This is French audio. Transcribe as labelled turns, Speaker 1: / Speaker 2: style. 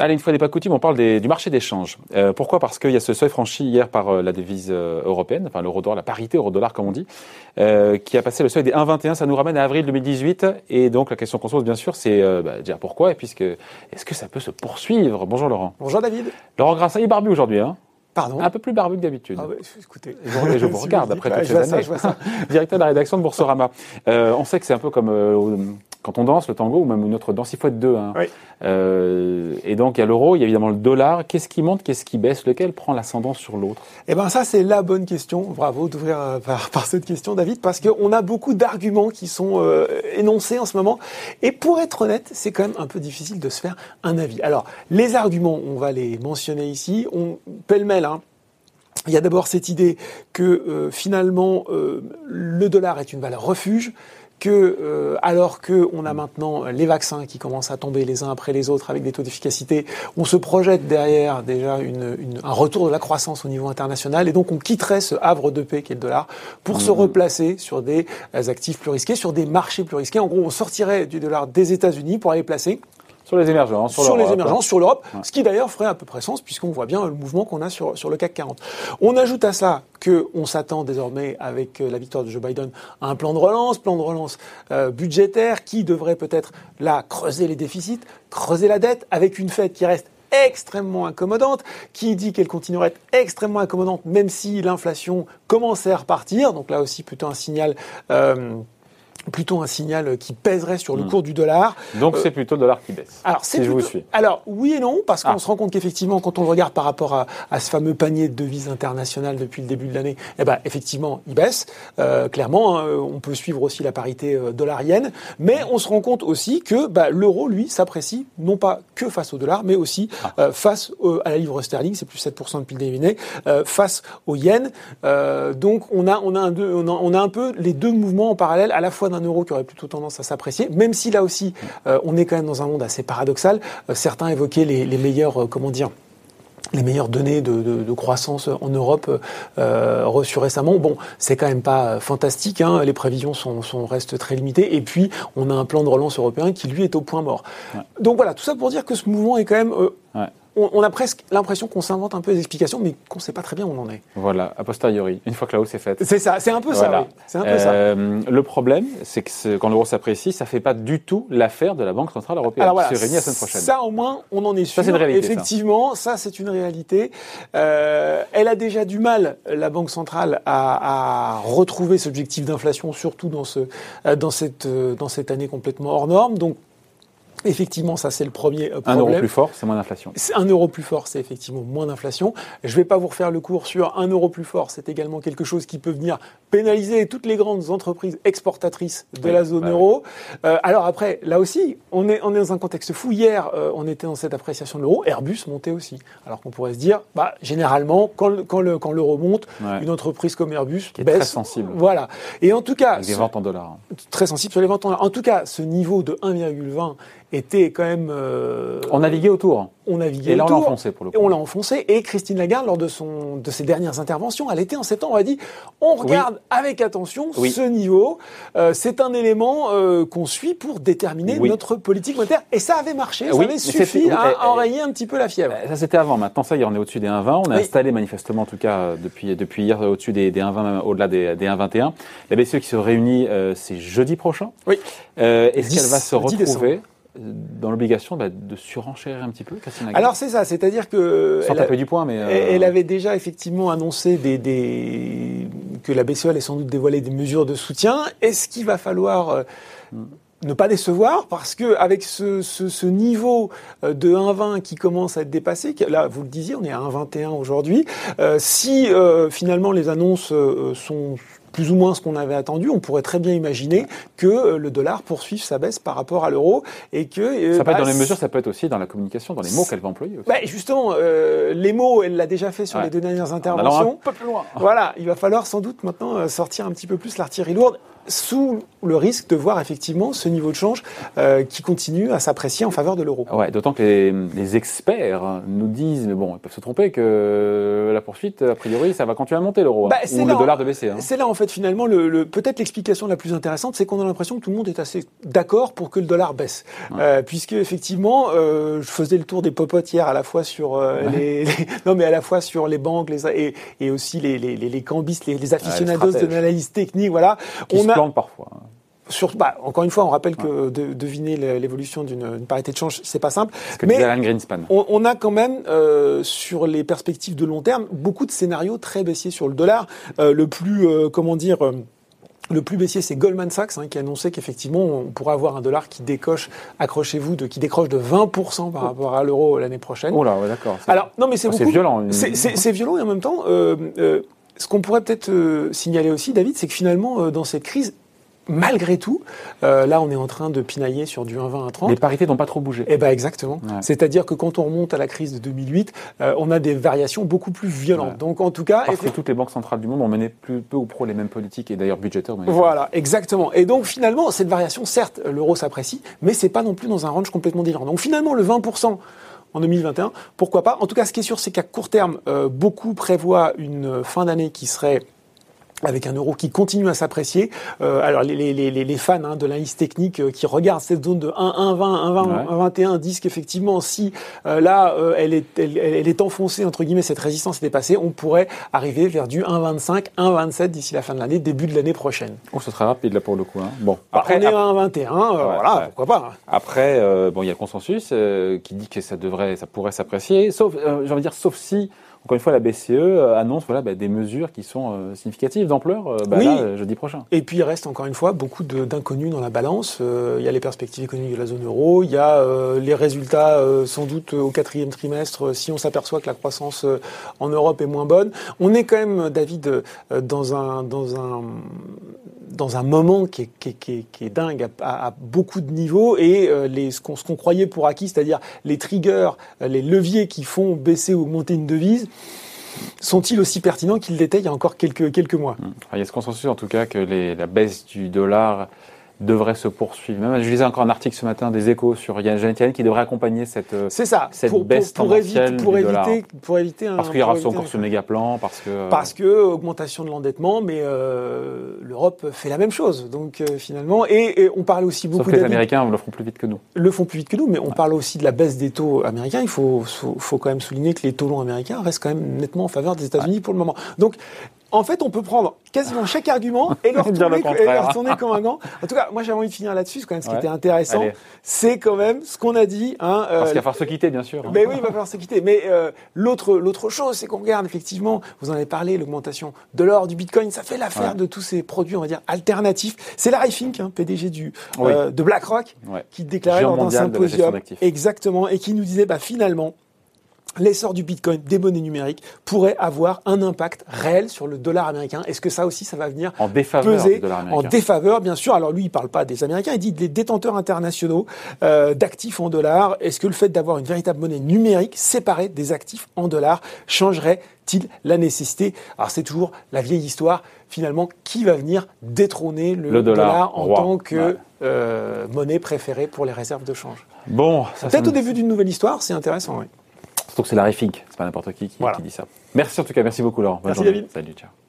Speaker 1: Allez, une fois n'est pas coutume, on parle des, du marché d'échange. Euh, pourquoi? Parce qu'il y a ce seuil franchi hier par euh, la devise euh, européenne, enfin l'euro-dollar, la parité euro-dollar comme on dit, euh, qui a passé le seuil des 1,21. Ça nous ramène à avril 2018. Et donc la question qu'on se pose bien sûr, c'est bah, déjà pourquoi? Et puisque est-ce que ça peut se poursuivre? Bonjour Laurent.
Speaker 2: Bonjour David.
Speaker 1: Laurent Grassin, il est barbu aujourd'hui, hein?
Speaker 2: Pardon
Speaker 1: Un peu plus barbu que d'habitude.
Speaker 2: Ah ouais, écoutez.
Speaker 1: Je, je vous regarde après toutes ces années.
Speaker 2: Ça,
Speaker 1: Directeur de la rédaction de Boursorama. Euh, on sait que c'est un peu comme euh, quand on danse le tango ou même notre danse, il faut être deux. Hein.
Speaker 2: Oui.
Speaker 1: Euh, et donc il y a l'euro, il y a évidemment le dollar. Qu'est-ce qui monte, qu'est-ce qui baisse? Lequel prend l'ascendant sur l'autre?
Speaker 2: Eh ben ça c'est la bonne question. Bravo d'ouvrir euh, par, par, cette question, David, parce qu'on a beaucoup d'arguments qui sont euh, énoncés en ce moment. Et pour être honnête, c'est quand même un peu difficile de se faire un avis. Alors les arguments, on va les mentionner ici. On pêle-mêle. Hein. Il y a d'abord cette idée que euh, finalement euh, le dollar est une valeur refuge, que euh, alors que on a maintenant les vaccins qui commencent à tomber les uns après les autres avec des taux d'efficacité, on se projette derrière déjà une, une, un retour de la croissance au niveau international et donc on quitterait ce havre de paix qui est le dollar pour mmh. se replacer sur des actifs plus risqués, sur des marchés plus risqués. En gros, on sortirait du dollar des États-Unis pour aller placer
Speaker 1: sur les émergents,
Speaker 2: sur, sur les émergences, sur l'Europe, ouais. ce qui d'ailleurs ferait à peu près sens puisqu'on voit bien le mouvement qu'on a sur, sur le CAC 40. On ajoute à ça qu'on s'attend désormais avec la victoire de Joe Biden à un plan de relance, plan de relance euh, budgétaire qui devrait peut-être là creuser les déficits, creuser la dette avec une fête qui reste extrêmement incommodante, qui dit qu'elle continuerait à être extrêmement incommodante même si l'inflation commençait à repartir. Donc là aussi plutôt un signal euh, plutôt un signal qui pèserait sur le mmh. cours du dollar.
Speaker 1: Donc euh, c'est plutôt le dollar qui baisse.
Speaker 2: Alors c'est si plutôt... Alors oui et non parce qu'on ah. se rend compte qu'effectivement quand on le regarde par rapport à, à, ce fameux panier de devises internationales depuis le début de l'année, eh ben effectivement il baisse euh, clairement. Hein, on peut suivre aussi la parité euh, dollar-yen, mais on se rend compte aussi que bah, l'euro lui s'apprécie non pas que face au dollar, mais aussi ah. euh, face au, à la livre sterling, c'est plus 7% depuis le début de l'année, face au yen. donc on a on a, un deux, on a on a un peu les deux mouvements en parallèle à la fois d'un euro qui aurait plutôt tendance à s'apprécier, même si là aussi, euh, on est quand même dans un monde assez paradoxal. Euh, certains évoquaient les, les meilleurs, euh, comment dire, les meilleures données de, de, de, croissance en Europe euh, reçues récemment. Bon, c'est quand même pas fantastique. Hein. Les prévisions sont, sont, restent très limitées. Et puis, on a un plan de relance européen qui lui est au point mort. Ouais. Donc voilà, tout ça pour dire que ce mouvement est quand même euh, ouais on, on, a presque l'impression qu'on s'invente un peu des explications, mais qu'on ne sait pas très bien où on en est.
Speaker 1: Voilà, a posteriori, une fois que la hausse est faite.
Speaker 2: C'est ça, c'est un peu voilà. ça. Oui. C'est un peu
Speaker 1: euh, ça. Le problème, c'est que quand l'euro s'apprécie, ça ne fait pas du tout l'affaire de la Banque Centrale Européenne
Speaker 2: Alors voilà,
Speaker 1: qui se réunit la semaine prochaine.
Speaker 2: Ça, au moins, on en est sûr.
Speaker 1: Ça, c'est une réalité.
Speaker 2: Effectivement, ça, ça c'est une réalité. Euh, elle a déjà du mal, la Banque Centrale, à, à retrouver ce objectif d'inflation, surtout dans, ce, euh, dans, cette, euh, dans cette année complètement hors norme. Donc, Effectivement, ça c'est le premier problème.
Speaker 1: Un euro plus fort, c'est moins d'inflation.
Speaker 2: Un euro plus fort, c'est effectivement moins d'inflation. Je ne vais pas vous refaire le cours sur un euro plus fort. C'est également quelque chose qui peut venir pénaliser toutes les grandes entreprises exportatrices de oui, la zone bah euro. Oui. Euh, alors après, là aussi, on est, on est dans un contexte fou. Hier, euh, on était dans cette appréciation de l'euro. Airbus montait aussi. Alors qu'on pourrait se dire, bah, généralement, quand, quand, le, quand l'euro monte, ouais. une entreprise comme Airbus
Speaker 1: qui est
Speaker 2: baisse.
Speaker 1: très sensible.
Speaker 2: Voilà. Et en tout cas,
Speaker 1: Avec des ventes en dollars.
Speaker 2: Très sensible sur les ventes en dollars. En tout cas, ce niveau de 1,20 était quand même. Euh,
Speaker 1: on naviguait autour.
Speaker 2: On naviguait
Speaker 1: et là,
Speaker 2: autour.
Speaker 1: on l'a enfoncé pour le coup.
Speaker 2: Et on l'a enfoncé. Et Christine Lagarde, lors de, son, de ses dernières interventions à l'été en septembre, a dit on regarde oui. avec attention oui. ce niveau. Euh, c'est un élément euh, qu'on suit pour déterminer oui. notre politique monétaire. Et ça avait marché. Ça avait suffi à enrayer un petit peu la fièvre.
Speaker 1: Ça, c'était avant. Maintenant, ça, on est au-dessus des 1,20. On a installé manifestement, en tout cas, depuis, depuis hier, au-dessus des, des 1,20, au-delà des, des 1,21. La BCE qui se réunit, c'est jeudi prochain.
Speaker 2: Oui.
Speaker 1: Est-ce qu'elle va se retrouver dans l'obligation bah, de surenchérir un petit peu
Speaker 2: Alors c'est ça, c'est-à-dire que
Speaker 1: sans taper du poing, mais
Speaker 2: euh... elle avait déjà effectivement annoncé des, des... que la BCE allait sans doute dévoiler des mesures de soutien. Est-ce qu'il va falloir euh, mm ne pas décevoir? Parce que avec ce, ce, ce niveau euh, de 1,20 qui commence à être dépassé, là vous le disiez, on est à 1,21 aujourd'hui. Euh, si euh, finalement les annonces euh, sont plus ou moins ce qu'on avait attendu, on pourrait très bien imaginer que euh, le dollar poursuive sa baisse par rapport à l'euro et que
Speaker 1: euh, ça peut bah, être dans les mesures, ça peut être aussi dans la communication, dans les mots qu'elle va employer. Aussi.
Speaker 2: Bah, justement, euh, les mots, elle l'a déjà fait sur ouais. les deux dernières interventions.
Speaker 1: un peu plus loin.
Speaker 2: Voilà, il va falloir sans doute maintenant sortir un petit peu plus l'artillerie lourde sous le risque de voir effectivement ce niveau de change euh, qui continue à s'apprécier en faveur de l'euro.
Speaker 1: Ouais, d'autant que les, les, experts nous disent, mais bon, ils peuvent se tromper, que la poursuite, a priori, ça va continuer à monter l'euro, hein,
Speaker 2: bah,
Speaker 1: ou le dollar de baisser. Hein.
Speaker 2: C'est là, en fait, finalement, le, le peut-être l'explication la plus intéressante, c'est qu'on a l'impression que tout le monde est assez d'accord pour que le dollar baisse. Ouais. Euh, puisque, effectivement, euh, je faisais le tour des popotes hier à la fois sur ouais. les, les, non, mais à la fois sur les banques les, et, et aussi les, les, les, les cambistes, les, les aficionados de l'analyse technique, voilà.
Speaker 1: Qui On se a, parfois.
Speaker 2: Sur, bah, encore une fois, on rappelle que de, deviner l'évolution d'une parité de change, c'est pas simple.
Speaker 1: Que mais Alan Greenspan.
Speaker 2: On, on, a quand même euh, sur les perspectives de long terme beaucoup de scénarios très baissiers sur le dollar. Euh, le plus, euh, comment dire. le plus baissier, c'est Goldman Sachs hein, qui a annoncé qu'effectivement, on pourrait avoir un dollar qui décoche, accrochez-vous, qui décroche de 20% par rapport à l'euro l'année prochaine.
Speaker 1: Oh là, ouais, d'accord.
Speaker 2: Alors, non, mais c'est
Speaker 1: oh, violent.
Speaker 2: C'est violent et en même temps, euh, ce qu'on pourrait peut-être signaler aussi, David, c'est que finalement, dans cette crise, malgré tout, euh, là on est en train de pinailler sur du 1,20 à 30.
Speaker 1: Les parités n'ont pas trop bougé.
Speaker 2: Eh ben exactement. Ouais. C'est-à-dire que quand on remonte à la crise de 2008, euh, on a des variations beaucoup plus violentes. Ouais. Donc en tout cas,
Speaker 1: parce que toutes les banques centrales du monde ont mené plus peu ou pro les mêmes politiques et d'ailleurs budgétaires.
Speaker 2: Voilà, exactement. Et donc finalement cette variation, certes, l'euro s'apprécie, mais c'est pas non plus dans un range complètement différent. Donc finalement le 20% en 2021, pourquoi pas? En tout cas, ce qui est sûr, c'est qu'à court terme, euh, beaucoup prévoient une fin d'année qui serait avec un euro qui continue à s'apprécier. Euh, alors les, les, les, les fans hein, de l'analyse technique euh, qui regardent cette zone de 1, 1, 20, 1, 20, ouais. 1, 21 disent qu'effectivement si euh, là elle, est, elle, elle, est enfoncée entre guillemets cette résistance est dépassée, on pourrait arriver vers du 1,25, 1,27 d'ici la fin de l'année, début de l'année prochaine.
Speaker 1: Oh, ce sera rapide là pour le coup. Hein. Bon,
Speaker 2: après, on est à 1,21, voilà, ouais. pourquoi pas. Hein.
Speaker 1: Après, bon, il y a le consensus qui dit que ça devrait, ça pourrait s'apprécier, sauf, j'ai envie de dire, sauf si encore une fois, la BCE euh, annonce voilà, bah, des mesures qui sont euh, significatives d'ampleur euh, bah,
Speaker 2: oui.
Speaker 1: là, jeudi prochain.
Speaker 2: Et puis il reste encore une fois beaucoup d'inconnus dans la balance. Euh, il y a les perspectives économiques de la zone euro, il y a les résultats sans doute au quatrième trimestre si on s'aperçoit que la croissance en Europe est moins bonne. On est quand même, David, dans un, dans un dans un moment qui est, dingue à, beaucoup de niveaux et euh, ce qu'on qu croyait pour acquis, c'est-à-dire les triggers, les leviers qui font baisser ou augmenter une devise, sont-ils aussi pertinents qu'ils l'étaient il y a encore quelques, mois?
Speaker 1: Il y a ce consensus en tout cas que la baisse du dollar devrait se poursuivre. Même, je lisais encore un article ce matin des échos sur Janet Yellen qui devrait accompagner cette,
Speaker 2: c'est ça,
Speaker 1: cette
Speaker 2: pour,
Speaker 1: baisse
Speaker 2: pour, pour éviter, pour éviter, pour éviter un,
Speaker 1: Parce qu'il y aura encore ce méga plan, parce que...
Speaker 2: Parce que augmentation de l'endettement, mais euh, l'Europe fait la même chose. Donc euh, finalement, et, et, on parle aussi beaucoup...
Speaker 1: Sauf que les Américains le font plus vite que nous.
Speaker 2: Le font plus vite que nous, mais on ouais. parle aussi de la baisse des taux américains. Il faut, faut, faut, quand même souligner que les taux longs américains restent quand même nettement en faveur des États-Unis ouais. pour le moment. Donc en fait, on peut prendre quasiment chaque argument et le retourner, le et le retourner comme un gant. En tout cas, moi, j'avais envie de finir là-dessus. Quand même, ce qui était intéressant, c'est quand même ce qu'on a dit.
Speaker 1: Hein, euh, Parce qu'il va falloir se quitter, bien sûr.
Speaker 2: Mais oui, il va falloir se quitter. Mais euh, l'autre, l'autre chose, c'est qu'on regarde effectivement. Vous en avez parlé, l'augmentation de l'or, du Bitcoin, ça fait l'affaire ouais. de tous ces produits, on va dire alternatifs. C'est Larry Fink, hein, PDG du oui. euh, de BlackRock, qui déclarait
Speaker 1: Géant
Speaker 2: dans un symposium, exactement, et qui nous disait, bah finalement l'essor du Bitcoin, des monnaies numériques, pourrait avoir un impact réel sur le dollar américain. Est-ce que ça aussi, ça va venir
Speaker 1: en défaveur
Speaker 2: peser
Speaker 1: en
Speaker 2: défaveur, bien sûr. Alors lui, il parle pas des Américains, il dit des détenteurs internationaux euh, d'actifs en dollars. Est-ce que le fait d'avoir une véritable monnaie numérique séparée des actifs en dollars changerait il la nécessité? Alors c'est toujours la vieille histoire, finalement, qui va venir détrôner le,
Speaker 1: le dollar,
Speaker 2: dollar, en
Speaker 1: roi.
Speaker 2: tant que ouais. euh, monnaie préférée pour les réserves de change?
Speaker 1: Bon,
Speaker 2: peut-être au début d'une nouvelle histoire, c'est intéressant, oui.
Speaker 1: Surtout que c'est Larry Fink, c'est pas n'importe qui qui,
Speaker 2: voilà.
Speaker 1: qui, dit ça. Merci en tout cas, merci beaucoup Laurent.
Speaker 2: Bonne merci journée. David.
Speaker 1: Salut, ciao.